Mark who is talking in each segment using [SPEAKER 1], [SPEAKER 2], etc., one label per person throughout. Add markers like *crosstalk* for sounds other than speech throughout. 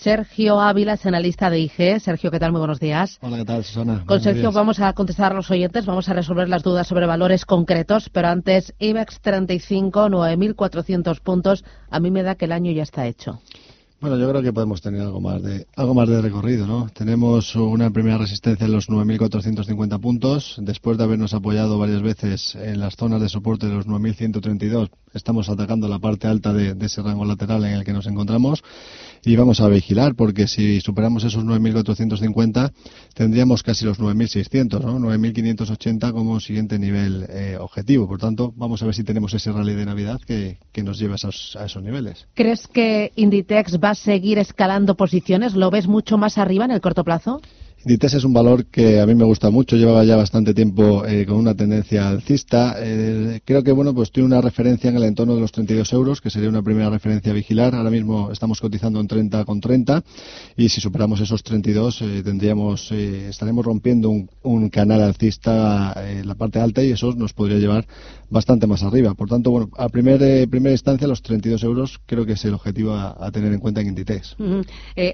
[SPEAKER 1] Sergio Ávila es analista de IG. Sergio, ¿qué tal? Muy buenos días.
[SPEAKER 2] Hola, ¿qué tal, Susana?
[SPEAKER 1] Con Sergio vamos a contestar a los oyentes, vamos a resolver las dudas sobre valores concretos, pero antes, IBEX 35, 9.400 puntos. A mí me da que el año ya está hecho.
[SPEAKER 2] Bueno, yo creo que podemos tener algo más de algo más de recorrido, ¿no? Tenemos una primera resistencia en los 9.450 puntos, después de habernos apoyado varias veces en las zonas de soporte de los 9.132, estamos atacando la parte alta de, ese rango lateral en el que nos encontramos y vamos a vigilar porque si superamos esos 9.450 tendríamos casi los 9.600, ¿no? 9.580 como siguiente nivel eh, objetivo. Por tanto, vamos a ver si tenemos ese rally de Navidad que, nos lleve a esos, a esos niveles.
[SPEAKER 1] ¿Crees que Inditex va a seguir escalando posiciones? ¿Lo ves mucho más arriba en el corto plazo?
[SPEAKER 2] Inditex es un valor que a mí me gusta mucho, llevaba ya bastante tiempo eh, con una tendencia alcista. Eh, creo que bueno, pues tiene una referencia en el entorno de los 32 euros, que sería una primera referencia a vigilar. Ahora mismo estamos cotizando en 30 con 30 y si superamos esos 32 eh, tendríamos, estaremos rompiendo un, canal alcista en la parte alta y eso nos podría llevar bastante más arriba. Por tanto, bueno, a primer, primera instancia los 32 euros creo que es el objetivo a, tener en cuenta en Inditex.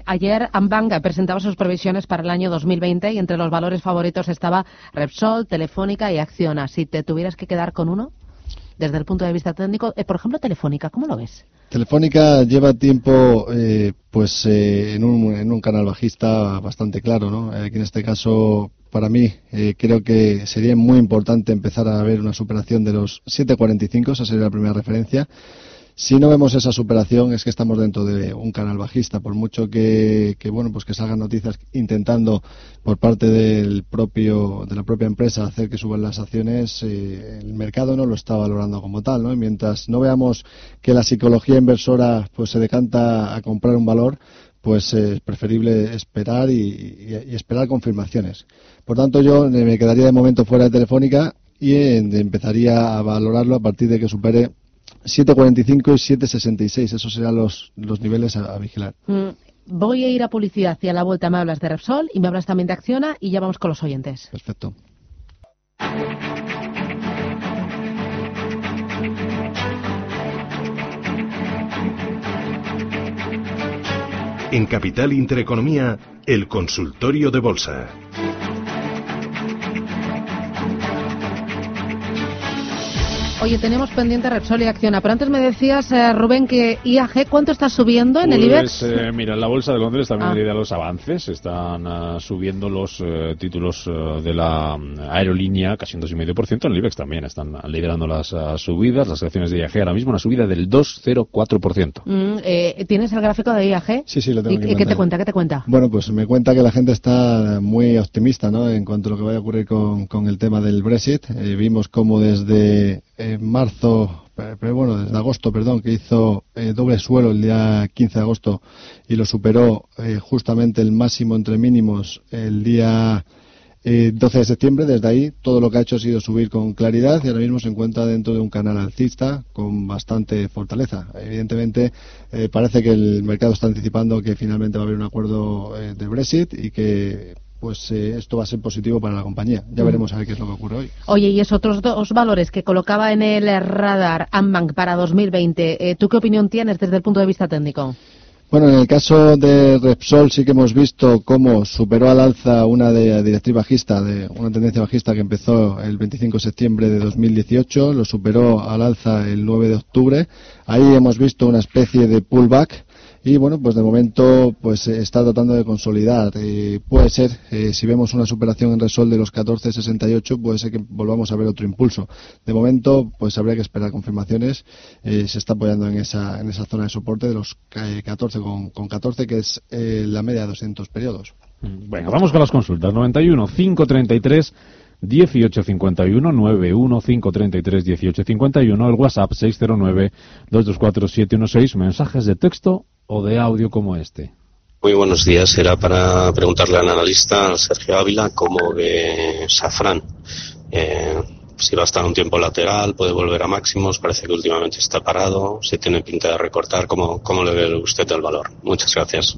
[SPEAKER 1] ayer Ambank presentaba sus previsiones para el año 2020 y entre los valores favoritos estaba Repsol, Telefónica y Acciona. Si te tuvieras que quedar con uno, desde el punto de vista técnico, eh, por ejemplo, Telefónica, ¿cómo lo ves?
[SPEAKER 2] Telefónica lleva tiempo eh, pues eh, en, un, en, un, canal bajista bastante claro, ¿no? Aquí en este caso, para mí, creo que sería muy importante empezar a ver una superación de los 7.45, esa sería la primera referencia. Si no vemos esa superación es que estamos dentro de un canal bajista, por mucho que, bueno pues que salgan noticias intentando por parte del propio de la propia empresa hacer que suban las acciones, eh, el mercado no lo está valorando como tal, ¿no? Y mientras no veamos que la psicología inversora pues se decanta a comprar un valor, pues es preferible esperar y, esperar confirmaciones. Por tanto, yo me quedaría de momento fuera de Telefónica y empezaría a valorarlo a partir de que supere 7.45 y 7.66. Esos serán los, los niveles a, vigilar.
[SPEAKER 1] Mm, voy a ir a publicidad y a la vuelta me hablas de Repsol y me hablas también de Acciona y ya vamos con los oyentes.
[SPEAKER 2] Perfecto.
[SPEAKER 3] En Capital Intereconomía, el consultorio de bolsa.
[SPEAKER 1] Oye, tenemos pendiente Repsol y Acciona, pero antes me decías, eh, Rubén, que IAG, ¿cuánto está subiendo en el
[SPEAKER 4] pues,
[SPEAKER 1] IBEX?
[SPEAKER 4] Eh, mira, en la Bolsa de Londres también ah. los avances, están ah, subiendo los eh, títulos de la mm, aerolínea casi un 2,5%, en el IBEX también están liderando las subidas, las acciones de IAG ahora mismo una subida del 2,04%.
[SPEAKER 1] Mm, ¿Tienes el gráfico de IAG?
[SPEAKER 2] Sí, sí, lo tengo.
[SPEAKER 1] ¿Y qué te cuenta? ¿Qué te cuenta?
[SPEAKER 2] Bueno, pues me cuenta que la gente está muy optimista ¿no? en cuanto a lo que vaya a ocurrir con, con el tema del Brexit. vimos cómo desde en marzo, pero bueno, desde agosto, perdón, que hizo eh, doble suelo el día 15 de agosto y lo superó eh, justamente el máximo entre mínimos el día 12 eh, de septiembre. Desde ahí todo lo que ha hecho ha sido subir con claridad y ahora mismo se encuentra dentro de un canal alcista con bastante fortaleza. Evidentemente parece que el mercado está anticipando que finalmente va a haber un acuerdo de Brexit y que pues eh, esto va a ser positivo para la compañía. Ya veremos a ver qué es lo que ocurre hoy.
[SPEAKER 1] Oye, y esos otros dos valores que colocaba en el radar Ambank para 2020, eh, ¿tú qué opinión tienes desde el punto de vista técnico?
[SPEAKER 2] Bueno, en el caso de Repsol sí que hemos visto cómo superó al alza una de directriz bajista, de una tendencia bajista que empezó el 25 de septiembre de 2018, lo superó al alza el 9 de octubre. Ahí hemos visto una especie de pullback y bueno, pues de momento pues eh, está tratando de consolidar. Eh, puede ser, eh, si vemos una superación en Resol de los 14.68, puede ser que volvamos a ver otro impulso. De momento, pues habría que esperar confirmaciones. se está apoyando en esa, en esa zona de soporte de los 14 con, con 14, que es la media de 200 periodos.
[SPEAKER 4] Mm, venga, vamos con las consultas. 91 533 1851 91 533 1851 el WhatsApp 609 224 716 mensajes de texto o de audio como este.
[SPEAKER 5] Muy buenos días. Era para preguntarle al analista Sergio Ávila cómo ve Safran. Eh, si va a estar un tiempo lateral, puede volver a máximos, parece que últimamente está parado, si tiene pinta de recortar, ¿cómo, cómo le ve usted el valor? Muchas gracias.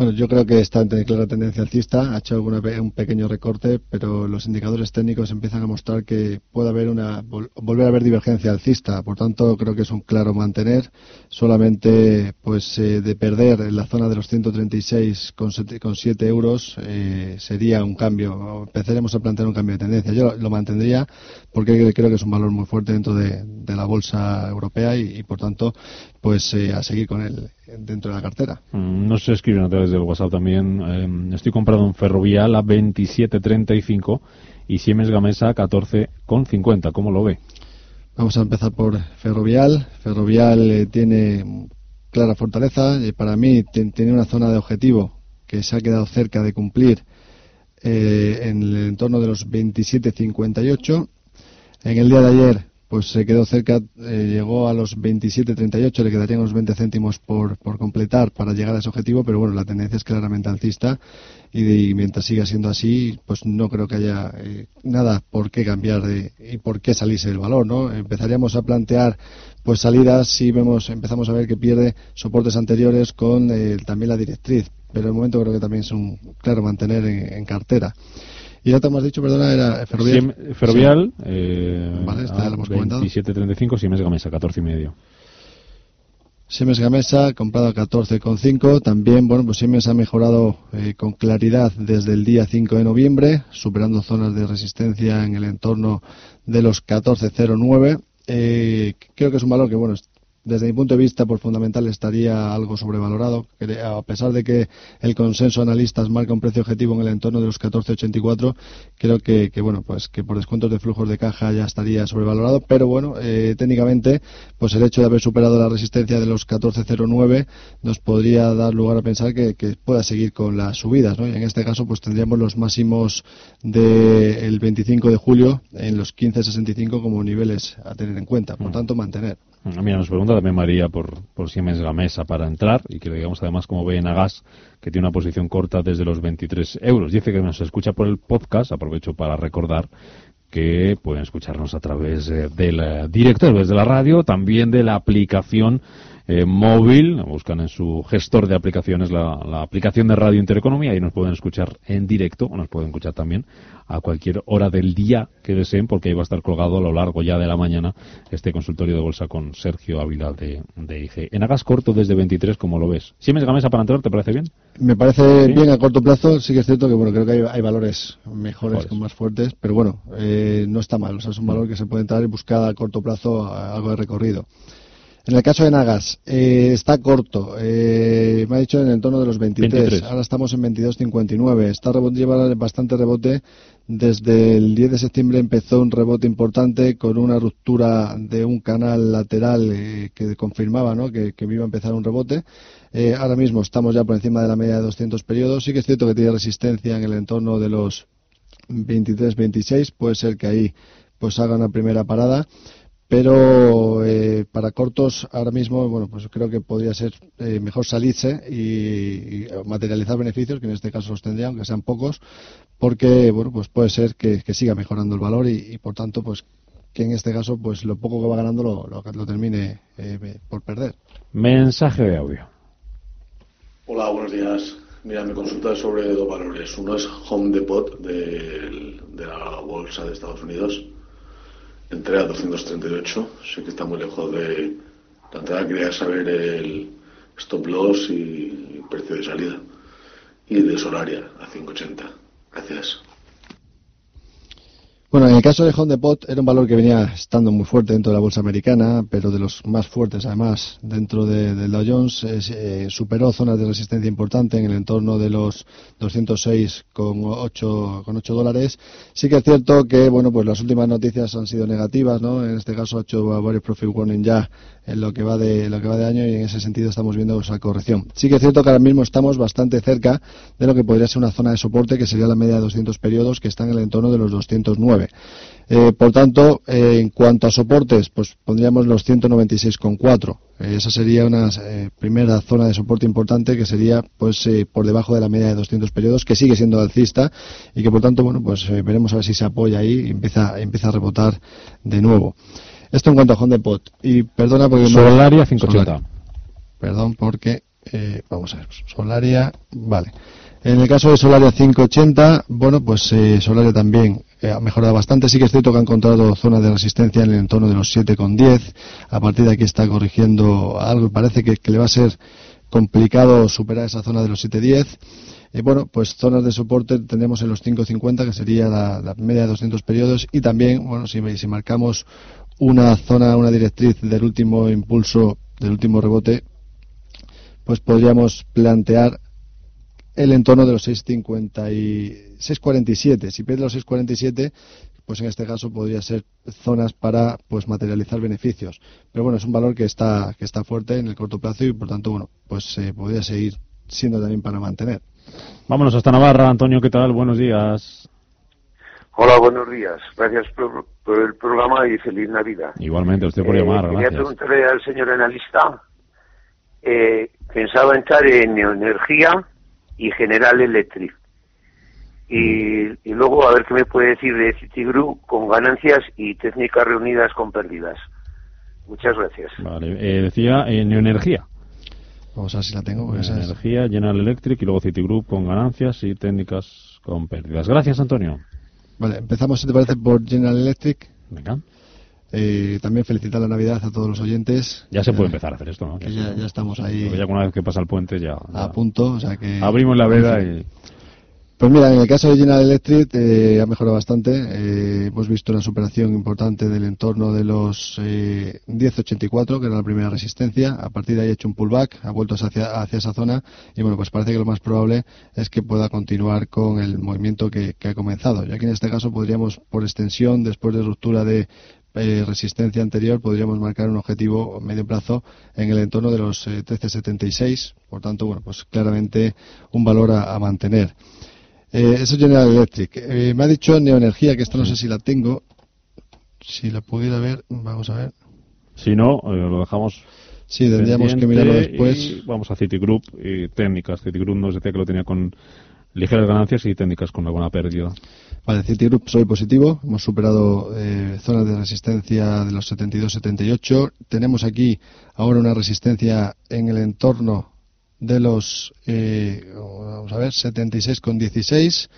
[SPEAKER 2] Bueno, yo creo que está en clara tendencia alcista, ha hecho un pequeño recorte, pero los indicadores técnicos empiezan a mostrar que puede haber una volver a haber divergencia alcista, por tanto creo que es un claro mantener, solamente pues eh, de perder en la zona de los 136 con 7 euros eh, sería un cambio, empezaremos a plantear un cambio de tendencia. Yo lo, mantendría porque creo que es un valor muy fuerte dentro de, la bolsa europea y, por tanto pues eh, a seguir con él dentro de la cartera.
[SPEAKER 4] Mm, no se escriben a través del WhatsApp también. Em, estoy comprando un Ferrovial a 27.35 y Siemens Gamesa a 14.50. ¿Cómo lo ve?
[SPEAKER 2] Vamos a empezar por Ferrovial. Ferrovial eh, tiene clara fortaleza. y para mí tiene una zona de objetivo que se ha quedado cerca de cumplir eh, en el entorno de los 27.58. En el día de ayer pues se quedó cerca, eh, llegó a los 27.38, le quedarían unos 20 céntimos por, por completar para llegar a ese objetivo, pero bueno, la tendencia es claramente alcista y, mientras siga siendo así, pues no creo que haya eh, nada por qué cambiar de, y por qué salirse el valor, ¿no? Empezaríamos a plantear pues salidas si vemos, empezamos a ver que pierde soportes anteriores con eh, también la directriz, pero el momento creo que también es un claro mantener en cartera. Y ya te hemos dicho, perdona, era Ferrovial.
[SPEAKER 4] ferrovial, eh, vale, está, lo hemos 27.35, Siemens Gamesa, 14,5.
[SPEAKER 2] Siemens Gamesa comprado a 14,5. También, bueno, pues Siemens ha mejorado eh, con claridad desde el día 5 de noviembre, superando zonas de resistencia en el entorno de los 14,09. Eh, creo que es un valor que, bueno, desde mi punto de vista, por fundamental, estaría algo sobrevalorado. A pesar de que el consenso de analistas marca un precio objetivo en el entorno de los 14,84, creo que, bueno, pues que por descuentos de flujos de caja ya estaría sobrevalorado. Pero bueno, eh, técnicamente, pues el hecho de haber superado la resistencia de los 14,09 nos podría dar lugar a pensar que, pueda seguir con las subidas, ¿no? Y en este caso, pues tendríamos los máximos del 25 de julio en los 15,65 como niveles a tener en cuenta. Por mm. tanto, mantener.
[SPEAKER 4] Mira, nos pregunta también María por, por Siemens Gamesa para entrar y que le digamos además cómo ve en Agas que tiene una posición corta desde los 23 euros. Dice que nos escucha por el podcast, aprovecho para recordar que pueden escucharnos a través eh, del director desde la radio, también de la aplicación eh, móvil, buscan en su gestor de aplicaciones la, aplicación de Radio Intereconomía y nos pueden escuchar en directo o nos pueden escuchar también a cualquier hora del día que deseen porque ahí va a estar colgado a lo largo ya de la mañana este consultorio de bolsa con Sergio Ávila de, de IG. En hagas corto desde 23, como lo ves. ¿Siemens Gamesa para entrar te parece bien?
[SPEAKER 2] Me parece bien a corto plazo, sí que es cierto que bueno creo que hay, valores mejores, más fuertes, pero bueno, eh, no está mal, o sea, es un valor que se puede entrar y buscar a corto plazo algo de recorrido. En el caso de Nagas, eh, está corto. Eh, me ha dicho en el entorno de los 23. Ahora estamos en 22.59. Está rebote, lleva bastante rebote. Desde el 10 de septiembre empezó un rebote importante con una ruptura de un canal lateral eh, que confirmaba ¿no? que, que, iba a empezar un rebote. ahora mismo estamos ya por encima de la media de 200 periodos. Sí que es cierto que tiene resistencia en el entorno de los 23-26. Puede ser que ahí pues haga una primera parada pero eh, para cortos ahora mismo bueno pues creo que podría ser eh, mejor salirse y, materializar beneficios que en este caso los tendría aunque sean pocos porque bueno pues puede ser que, siga mejorando el valor y, por tanto pues que en este caso pues lo poco que va ganando lo, lo, termine eh, por perder.
[SPEAKER 4] Mensaje de audio.
[SPEAKER 6] Hola buenos días. Mira mi consulta es sobre dos valores. Uno es Home Depot de la bolsa de Estados Unidos entré a 238, sé que está muy lejos de la entrada, quería saber el stop loss y precio de salida. Y de Solaria a 580. Gracias.
[SPEAKER 2] Bueno, en el caso de Home Depot era un valor que venía estando muy fuerte dentro de la bolsa americana, pero de los más fuertes además dentro del Dow Jones. Eh, superó zonas de resistencia importante en el entorno de los 206,8 con 8 dólares. Sí que es cierto que bueno, pues las últimas noticias han sido negativas, ¿no? En este caso ha hecho varios profit warning ya en lo que va de lo que va de año y en ese sentido estamos viendo esa corrección. Sí que es cierto que ahora mismo estamos bastante cerca de lo que podría ser una zona de soporte que sería la media de 200 periodos que está en el entorno de los 209. 199. Eh, por tanto, eh, en cuanto a soportes, pues pondríamos los 196,4. Eh, esa sería una primera zona de soporte importante que sería pues por debajo de la media de 200 periodos, que sigue siendo alcista y que por tanto, bueno, pues veremos a ver si se apoya ahí y empieza, empieza a rebotar de nuevo. Esto en cuanto a Honda Pot. Y perdona porque...
[SPEAKER 4] Solaria 580.
[SPEAKER 2] Perdón porque... vamos a ver. Solaria... Vale. En el caso de Solaria 580, bueno, pues eh, Solaria también eh, ha mejorado bastante. Sí que es cierto que ha encontrado zonas de resistencia en el entorno de los 7,10. A partir de aquí está corrigiendo algo parece que, le va a ser complicado superar esa zona de los 7,10. Y bueno, pues zonas de soporte tenemos en los 5,50, que sería la, media de 200 periodos. Y también, bueno, si, si marcamos una zona, una directriz del último impulso, del último rebote, pues podríamos plantear el entorno de los 6.50 y 6.47. Si pierde los 6.47, pues en este caso podría ser zonas para pues materializar beneficios. Pero bueno, es un valor que está que está fuerte en el corto plazo y por tanto, bueno, pues eh, podría seguir siendo también para mantener.
[SPEAKER 4] Vámonos hasta Navarra, Antonio, ¿qué tal? Buenos días.
[SPEAKER 7] Hola, buenos días. Gracias por, el programa y feliz Navidad.
[SPEAKER 4] Igualmente, usted por llamar,
[SPEAKER 7] eh, Quería preguntarle al señor analista, eh, pensaba entrar en neoenergía y General Electric. Y, y, luego a ver qué me puede decir de Citigroup con ganancias y técnicas reunidas con pérdidas. Muchas gracias.
[SPEAKER 4] Vale, eh, decía en Neoenergía.
[SPEAKER 2] Vamos a ver si la tengo.
[SPEAKER 4] Energía, General Electric y luego Citigroup con ganancias y técnicas con pérdidas. Gracias, Antonio.
[SPEAKER 2] Vale, empezamos, si te parece, por General Electric.
[SPEAKER 4] Venga.
[SPEAKER 2] Eh, también felicitar la Navidad a todos los oyentes.
[SPEAKER 4] Ya se puede empezar a hacer esto, ¿no?
[SPEAKER 2] ya, ya, estamos ahí.
[SPEAKER 4] Ya una vez que pasa el puente ya.
[SPEAKER 2] A punto, o sea que.
[SPEAKER 4] Abrimos la veda y.
[SPEAKER 2] Pues mira, en el caso de General Electric eh, ha mejorado bastante. Eh, hemos visto una superación importante del entorno de los 10.84, que era la primera resistencia. A partir de ahí ha hecho un pullback, ha vuelto hacia, hacia esa zona. Y bueno, pues parece que lo más probable es que pueda continuar con el movimiento que, que ha comenzado. Y aquí en este caso podríamos, por extensión, después de ruptura de eh, resistencia anterior podríamos marcar un objetivo a medio plazo en el entorno de los 13.76 eh, por tanto bueno pues claramente un valor a, mantener. Eh, eso es General Electric. Eh, me ha dicho Neoenergía que esto no sé si la tengo. Si la pudiera ver vamos a ver.
[SPEAKER 4] Si no lo dejamos
[SPEAKER 2] Sí, tendríamos que mirarlo después.
[SPEAKER 4] vamos a Citigroup y técnicas. Citigroup nos decía que lo tenía con ligeras ganancias y técnicas con alguna pérdida.
[SPEAKER 2] Vale, Citigroup soy positivo. Hemos superado eh, zonas de resistencia de los 72-78. Tenemos aquí ahora una resistencia en el entorno de los, eh, vamos a ver, 76,16.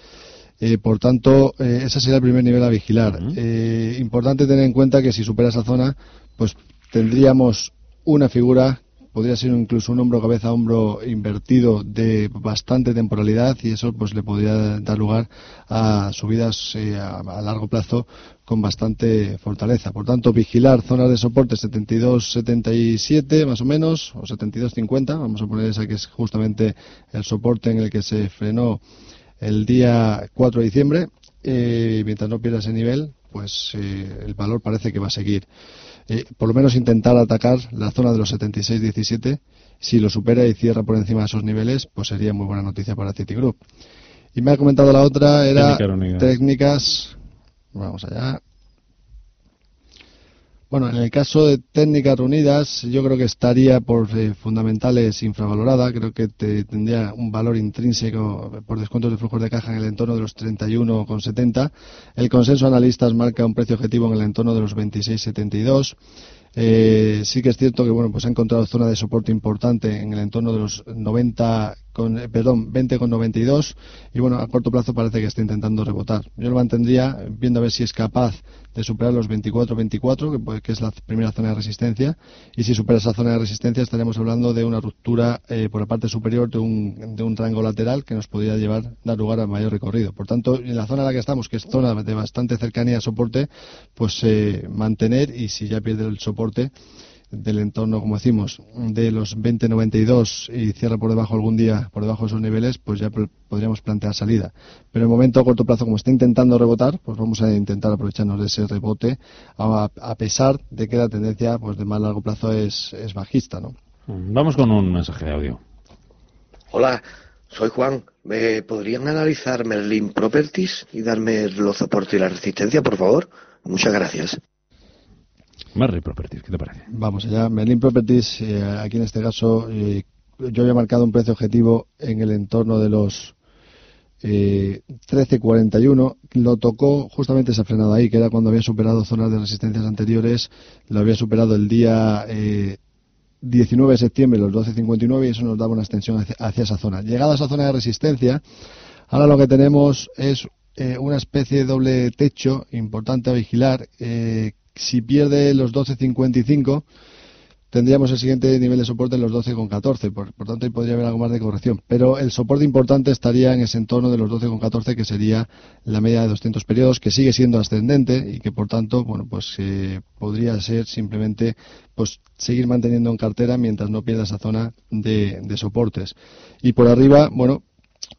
[SPEAKER 2] Eh, por tanto, eh, ese sería el primer nivel a vigilar. Eh, importante tener en cuenta que si supera esa zona, pues tendríamos una figura podría ser incluso un hombro cabeza hombro invertido de bastante temporalidad y eso pues le podría dar lugar a subidas eh, a, largo plazo con bastante fortaleza. Por tanto, vigilar zonas de soporte 72-77 más o menos o 72-50, vamos a poner esa que es justamente el soporte en el que se frenó el día 4 de diciembre. Eh, mientras no pierda ese nivel, pues eh, el valor parece que va a seguir. Eh, por lo menos intentar atacar la zona de los 76-17. Si lo supera y cierra por encima de esos niveles, pues sería muy buena noticia para Citigroup. Y me ha comentado la otra, era técnicas. Vamos allá. Bueno, en el caso de técnicas reunidas, yo creo que estaría por eh, fundamentales infravalorada. Creo que tendría un valor intrínseco por descuentos de flujos de caja en el entorno de los 31,70. El consenso analistas marca un precio objetivo en el entorno de los 26,72. Eh, sí que es cierto que bueno, pues ha encontrado zona de soporte importante en el entorno de los 90 con, eh, perdón, 20,92 y bueno, a corto plazo parece que está intentando rebotar. Yo lo mantendría viendo a ver si es capaz de superar los 24-24, que, que, es la primera zona de resistencia, y si supera esa zona de resistencia estaríamos hablando de una ruptura eh, por la parte superior de un, de un rango lateral que nos podría llevar, dar lugar a mayor recorrido. Por tanto, en la zona en la que estamos, que es zona de bastante cercanía a soporte, pues eh, mantener y si ya pierde el soporte, del entorno, como decimos, de los 20.92 y cierra por debajo algún día, por debajo de esos niveles, pues ya podríamos plantear salida. Pero en el momento a corto plazo, como está intentando rebotar, pues vamos a intentar aprovecharnos de ese rebote, a, pesar de que la tendencia pues de más largo plazo es, es bajista, ¿no?
[SPEAKER 4] Vamos con un mensaje de audio.
[SPEAKER 8] Hola, soy Juan. ¿Me podrían analizar Merlin Properties y darme los soportes y la resistencia, por favor? Muchas gracias.
[SPEAKER 4] Merlin Properties, ¿qué te parece?
[SPEAKER 2] Vamos allá. Merlin Properties, eh, aquí en este caso, eh, yo había marcado un precio objetivo en el entorno de los eh, 13.41. Lo tocó, justamente se ha frenado ahí, que era cuando había superado zonas de resistencias anteriores. Lo había superado el día 19 de septiembre, los 12.59, y eso nos daba una extensión hacia, esa zona. Llegada a esa zona de resistencia, ahora lo que tenemos es eh, una especie de doble techo importante a vigilar. Si pierde los 12.55, tendríamos el siguiente nivel de soporte en los 12,14. Por, por tanto, ahí podría haber algo más de corrección. Pero el soporte importante estaría en ese entorno de los 12,14, que sería la media de 200 periodos, que sigue siendo ascendente y que, por tanto, bueno, pues eh, podría ser simplemente pues seguir manteniendo en cartera mientras no pierda esa zona de, de soportes. Y por arriba, bueno,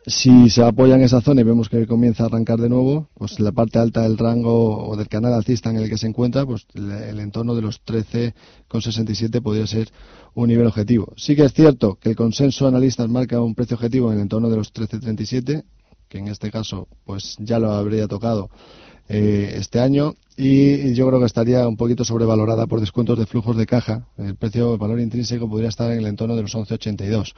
[SPEAKER 2] si se apoya en esa zona y vemos que comienza a arrancar de nuevo, pues la parte alta del rango o del canal alcista en el que se encuentra, pues el entorno de los 13,67 podría ser un nivel objetivo. Sí que es cierto que el consenso analistas marca un precio objetivo en el entorno de los 13,37, que en este caso pues ya lo habría tocado eh, este año y yo creo que estaría un poquito sobrevalorada por descuentos de flujos de caja. El precio, el valor intrínseco podría estar en el entorno de los 11,82.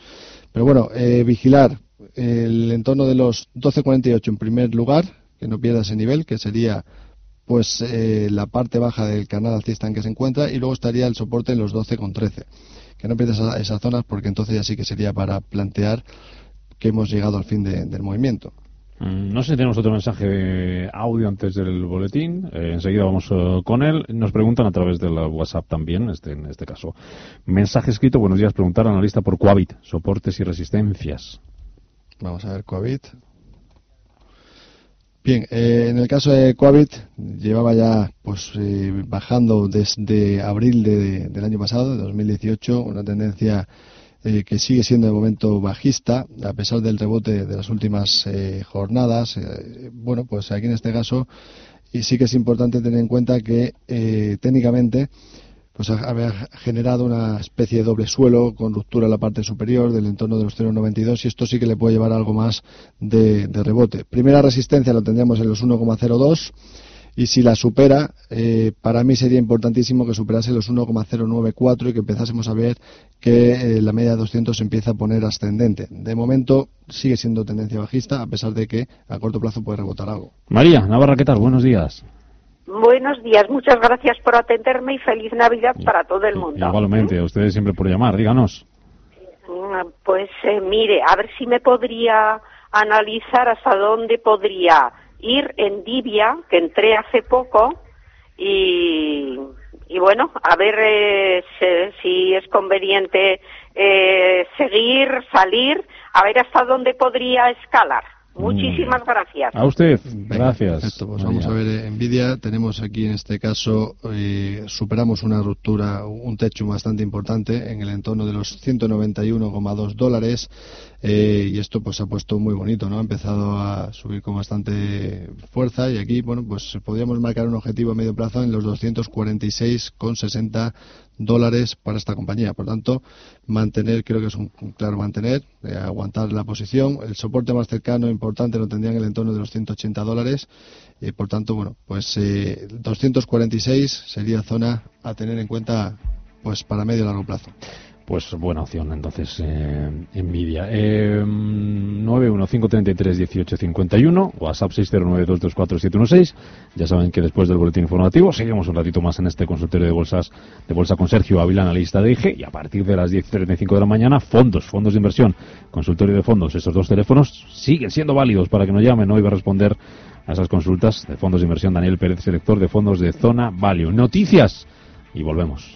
[SPEAKER 2] Pero bueno, eh, vigilar el entorno de los 12.48 en primer lugar, que no pierda ese nivel, que sería pues eh, la parte baja del canal alcista en que se encuentra y luego estaría el soporte en los 12.13. Que no pierda esas zonas porque entonces ya sí que sería para plantear que hemos llegado al fin del movimiento.
[SPEAKER 4] Mm, no sé si tenemos otro mensaje de audio antes del boletín. Eh, enseguida vamos eh, con él. Nos preguntan a través del WhatsApp también, este, en este caso. Mensaje escrito, buenos días, preguntar a analista por Coavit, soportes y resistencias.
[SPEAKER 2] Vamos a ver Coavit. Bien, eh, en el caso de Coavit llevaba ya pues eh, bajando desde abril del año pasado, de 2018, una tendencia eh, que sigue siendo de momento bajista, a pesar del rebote de las últimas jornadas. bueno, pues aquí en este caso y sí que es importante tener en cuenta que técnicamente pues había generado una especie de doble suelo con ruptura en la parte superior del entorno de los 0,92 y esto sí que le puede llevar algo más de, rebote. Primera resistencia la tendríamos en los 1,02 y si la supera, eh, para mí sería importantísimo que superase los 1,094 y que empezásemos a ver que eh, la media de 200 empieza a poner ascendente. De momento sigue siendo tendencia bajista, a pesar de que a corto plazo puede rebotar algo.
[SPEAKER 4] María, Navarra, ¿qué tal? Buenos días.
[SPEAKER 9] Buenos días, muchas gracias por atenderme y feliz Navidad para todo el mundo.
[SPEAKER 4] Igualmente, a ustedes siempre por llamar, díganos.
[SPEAKER 9] Mm, pues eh, mire, a ver si me podría analizar hasta dónde podría ir en Dibia, que entré hace poco, y, bueno, a ver eh, si, es conveniente eh, seguir, salir, a ver hasta dónde podría escalar. Muchísimas gracias.
[SPEAKER 4] A usted, gracias.
[SPEAKER 2] pues vamos a ver, eh, Nvidia, tenemos aquí en este caso, eh, superamos una ruptura, un techo bastante importante en el entorno de los 191,2 dólares eh, y esto pues ha puesto muy bonito, ¿no? Ha empezado a subir con bastante fuerza y aquí, bueno, pues podríamos marcar un objetivo a medio plazo en los 246,60 dólares para esta compañía. Por tanto, mantener, creo que es un, claro mantener, eh, aguantar la posición. El soporte más cercano, importante, lo tendría en el entorno de los 180 dólares. Y por tanto, bueno, pues eh, 246 sería zona a tener en cuenta pues para medio y largo plazo.
[SPEAKER 4] Pues buena opción, entonces, eh, Nvidia. Eh, 915331851, WhatsApp 609224716. Ya saben que después del boletín informativo seguimos un ratito más en este consultorio de bolsas de bolsa con Sergio Ávila, analista de IG, y a partir de las 10.35 de la mañana, fondos, fondos de inversión, consultorio de fondos. Estos dos teléfonos siguen siendo válidos para que nos llamen. Hoy va a responder a esas consultas de fondos de inversión Daniel Pérez, selector de fondos de Zona Value. Noticias y volvemos.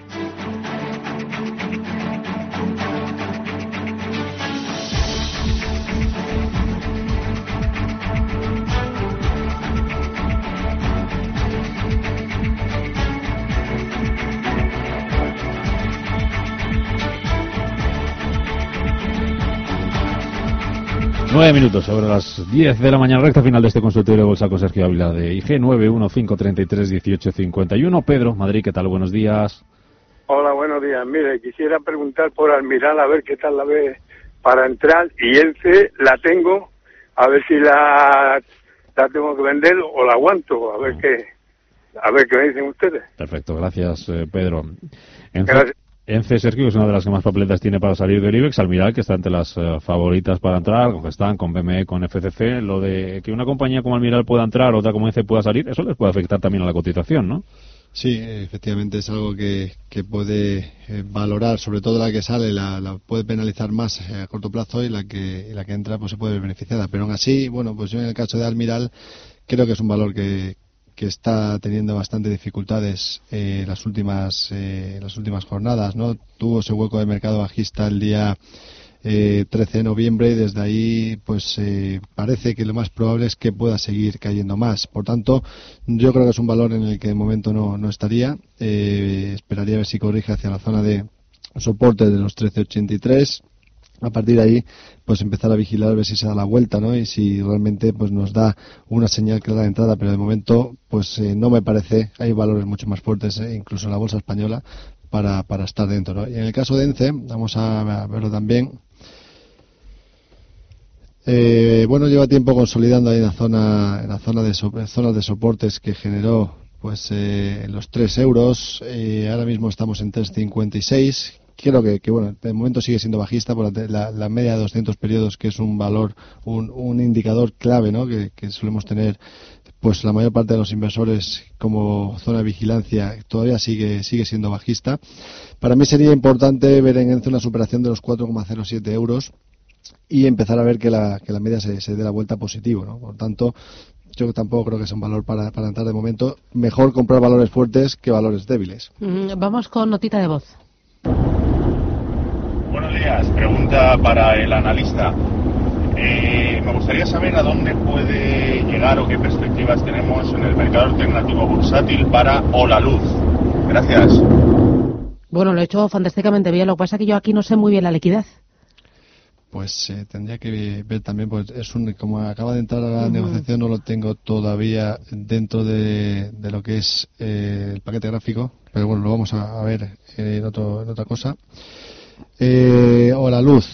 [SPEAKER 4] Nueve minutos sobre las 10 de la mañana, recta final de este consultorio de bolsa con Sergio Ávila de IG 915331851. Pedro, Madrid, ¿qué tal? Buenos días.
[SPEAKER 10] Hola, buenos días. Mire, quisiera preguntar por Almiral a ver qué tal la ve para entrar y ENCE la tengo, a ver si la, la tengo que vender o la aguanto, a ver qué, a ver qué me dicen ustedes.
[SPEAKER 4] Perfecto, gracias, eh, Pedro. Ence, Ence, Sergio, es una de las que más papeletas tiene para salir del IBEX. Almiral, que está entre las eh, favoritas para entrar, con están con BME, con FCC. Lo de que una compañía como Almiral pueda entrar, otra como Ence pueda salir, eso les puede afectar también a la cotización, ¿no?
[SPEAKER 2] Sí, efectivamente es algo que, que puede eh, valorar, sobre todo la que sale, la, puede penalizar más eh, a corto plazo y la que la que entra pues se puede ver beneficiada. Pero aún así, bueno, pues yo en el caso de Almiral creo que es un valor que, que está teniendo bastante dificultades eh, las últimas eh, las últimas jornadas, ¿no? Tuvo ese hueco de mercado bajista el día eh, 13 de noviembre y desde ahí pues eh, parece que lo más probable es que pueda seguir cayendo más. Por tanto, yo creo que es un valor en el que de momento no, no estaría. Esperaría ver si corrige hacia la zona de soporte de los 13.83 a partir de ahí pues empezar a vigilar ver si se da la vuelta ¿no? y si realmente pues nos da una señal clara de entrada pero de momento pues eh, no me parece hay valores mucho más fuertes eh, incluso en la bolsa española para, para estar dentro ¿no? y en el caso de ENCE vamos a, verlo también eh, bueno lleva tiempo consolidando ahí en la zona en la zona de so, zonas de soportes que generó pues los 3 euros ahora mismo estamos en 3.56 creo que, bueno, de momento sigue siendo bajista por la, la, media de 200 periodos, que es un valor, un, un indicador clave, ¿no? Que, solemos tener, pues la mayor parte de los inversores como zona de vigilancia, todavía sigue, sigue siendo bajista. Para mí sería importante ver en ENCE una superación de los 4,07 euros y empezar a ver que la, que la media se, dé la vuelta positivo, ¿no? Por tanto, yo tampoco creo que sea un valor para, para entrar de momento. Mejor comprar valores fuertes que valores débiles.
[SPEAKER 1] Mm, vamos con notita de voz.
[SPEAKER 11] Buenos días. Pregunta para el analista. Eh, me gustaría saber a dónde puede llegar o qué perspectivas tenemos en el mercado alternativo bursátil para Ola Luz. Gracias.
[SPEAKER 1] Bueno, lo he hecho fantásticamente bien. Lo que pasa es que yo aquí no sé muy bien la liquidez.
[SPEAKER 2] Pues eh, tendría que ver también, pues es un, como acaba de entrar a la uh -huh. negociación, no lo tengo todavía dentro de, de lo que es eh, el paquete gráfico, pero bueno, lo vamos a, a ver en, otro, en otra cosa. Eh, o la luz.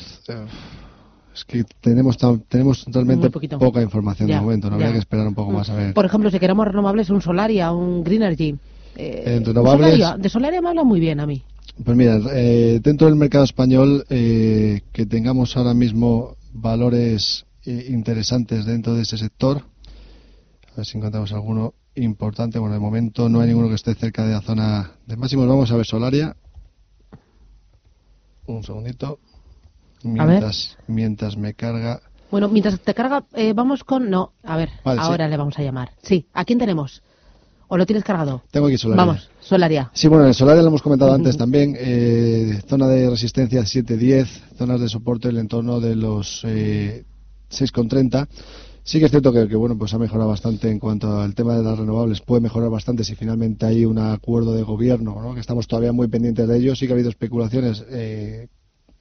[SPEAKER 2] Es que tenemos tenemos realmente poca información
[SPEAKER 1] ya,
[SPEAKER 2] de momento, no habría que esperar un poco más a ver.
[SPEAKER 1] Por ejemplo, si queremos renovables, un Solaria, un Greenergy.
[SPEAKER 2] Eh, renovables,
[SPEAKER 1] Solaria, de Solaria me habla muy bien a mí.
[SPEAKER 2] Pues mira, eh, dentro del mercado español, eh, que tengamos ahora mismo valores eh, interesantes dentro de ese sector, a ver si encontramos alguno importante. Bueno, de momento no hay ninguno que esté cerca de la zona de máximos. Vamos a ver Solaria. Un segundito. Mientras, mientras me carga.
[SPEAKER 1] Bueno, mientras te carga, eh, vamos con. No, a ver, vale, ahora sí. le vamos a llamar. Sí, ¿a quién tenemos? ¿O lo tienes cargado?
[SPEAKER 2] Tengo aquí Solaria.
[SPEAKER 1] Vamos, Solaria.
[SPEAKER 2] Sí, bueno, el Solaria lo hemos comentado antes también. Eh, zona de resistencia 7.10, zonas de soporte en el entorno de los eh, 6,30. Sí que es cierto que, que, bueno pues ha mejorado bastante en cuanto al tema de las renovables. Puede mejorar bastante si finalmente hay un acuerdo de gobierno, ¿no? que estamos todavía muy pendientes de ello. Sí que ha habido especulaciones eh,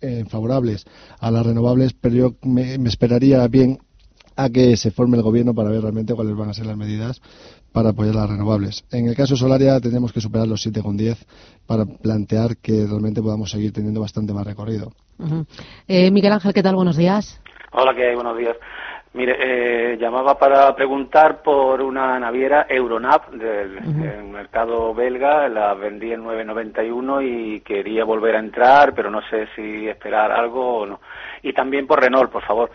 [SPEAKER 2] eh, favorables a las renovables, pero yo me, me esperaría bien a que se forme el gobierno para ver realmente cuáles van a ser las medidas para apoyar las renovables. En el caso Solaria tenemos que superar los 7,10 para plantear que realmente podamos seguir teniendo bastante más recorrido.
[SPEAKER 1] Uh -huh. eh, Miguel Ángel, ¿qué tal? Buenos días.
[SPEAKER 12] Hola, ¿qué hay? Buenos días. Mire, eh, llamaba para preguntar por una naviera Euronap del, uh -huh. mercado belga, la vendí en 9.91 y quería volver a entrar, pero no sé si esperar algo o no. Y también por Renault, por favor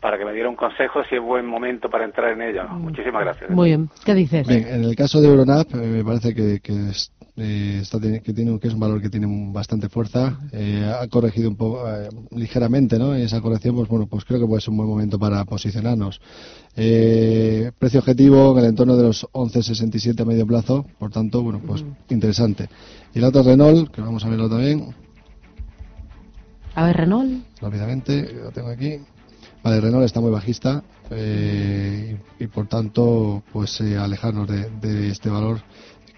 [SPEAKER 12] para que me diera un consejo si es buen momento para entrar en ella. ¿no? Muchísimas gracias.
[SPEAKER 1] Muy bien. ¿Qué dices?
[SPEAKER 2] Bien, en el caso de Euronap eh, me parece que, que, es, eh, está, que, tiene, que es un valor que tiene bastante fuerza. Eh, ha corregido un poco eh, ligeramente, ¿no? Y esa corrección, pues bueno, pues creo que puede ser un buen momento para posicionarnos. Eh, precio objetivo en el entorno de los 11.67 a medio plazo, por tanto, bueno, pues uh -huh. interesante. Y la otra Renault, que vamos a verlo también.
[SPEAKER 1] A ver, Renault.
[SPEAKER 2] Rápidamente, lo tengo aquí. Vale, Renault está muy bajista eh, y, y, por tanto, pues eh, alejarnos de, de, este valor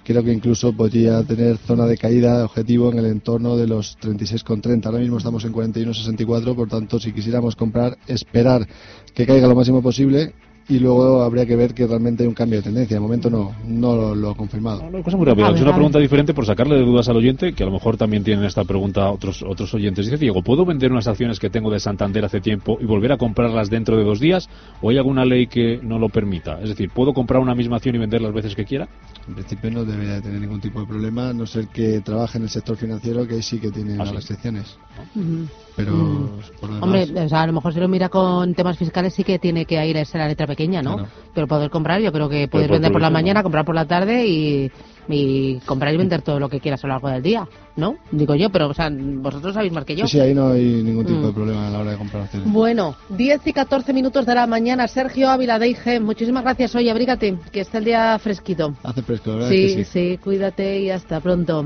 [SPEAKER 2] creo que incluso podría tener zona de caída de objetivo en el entorno de los 36,30. Ahora mismo estamos en 41,64, por tanto, si quisiéramos comprar, esperar que caiga lo máximo posible y luego habría que ver que realmente hay un cambio de tendencia. De momento no, no lo, lo ha confirmado.
[SPEAKER 4] Una cosa muy rápida, es una pregunta diferente por sacarle de dudas al oyente, que a lo mejor también tienen esta pregunta otros otros oyentes. Dice Diego, ¿puedo vender unas acciones que tengo de Santander hace tiempo y volver a comprarlas dentro de dos días? ¿O hay alguna ley que no lo permita? Es decir, ¿puedo comprar una misma acción y vender las veces que quiera?
[SPEAKER 2] En principio no debería tener ningún tipo de problema, a no ser que trabaje en el sector financiero, que ahí sí que tiene
[SPEAKER 4] ¿Ah,
[SPEAKER 2] las
[SPEAKER 4] sí?
[SPEAKER 2] restricciones. Pero
[SPEAKER 1] Mm.
[SPEAKER 2] por lo demás,
[SPEAKER 1] Hombre, o sea, a lo mejor si lo mira con temas fiscales sí que tiene que irse la letra pequeña, ¿no?
[SPEAKER 2] Claro.
[SPEAKER 1] Pero poder comprar, yo creo que
[SPEAKER 4] por
[SPEAKER 1] vender por la mañana, comprar por la tarde y, y comprar y vender *laughs* todo lo que quieras a lo largo del día, ¿no? Digo yo, pero o sea, vosotros sabéis más que yo.
[SPEAKER 2] sí, sí, ahí no hay ningún tipo
[SPEAKER 1] Mm.
[SPEAKER 2] de problema a la hora de comprar acciones.
[SPEAKER 1] Bueno, 10 y 14 minutos de la mañana. Sergio Ávila de IG, muchísimas gracias. Oye, abrígate, que está el día fresquito.
[SPEAKER 2] Hace fresco, verdad
[SPEAKER 1] Sí,
[SPEAKER 2] sí.
[SPEAKER 1] sí, cuídate y hasta pronto.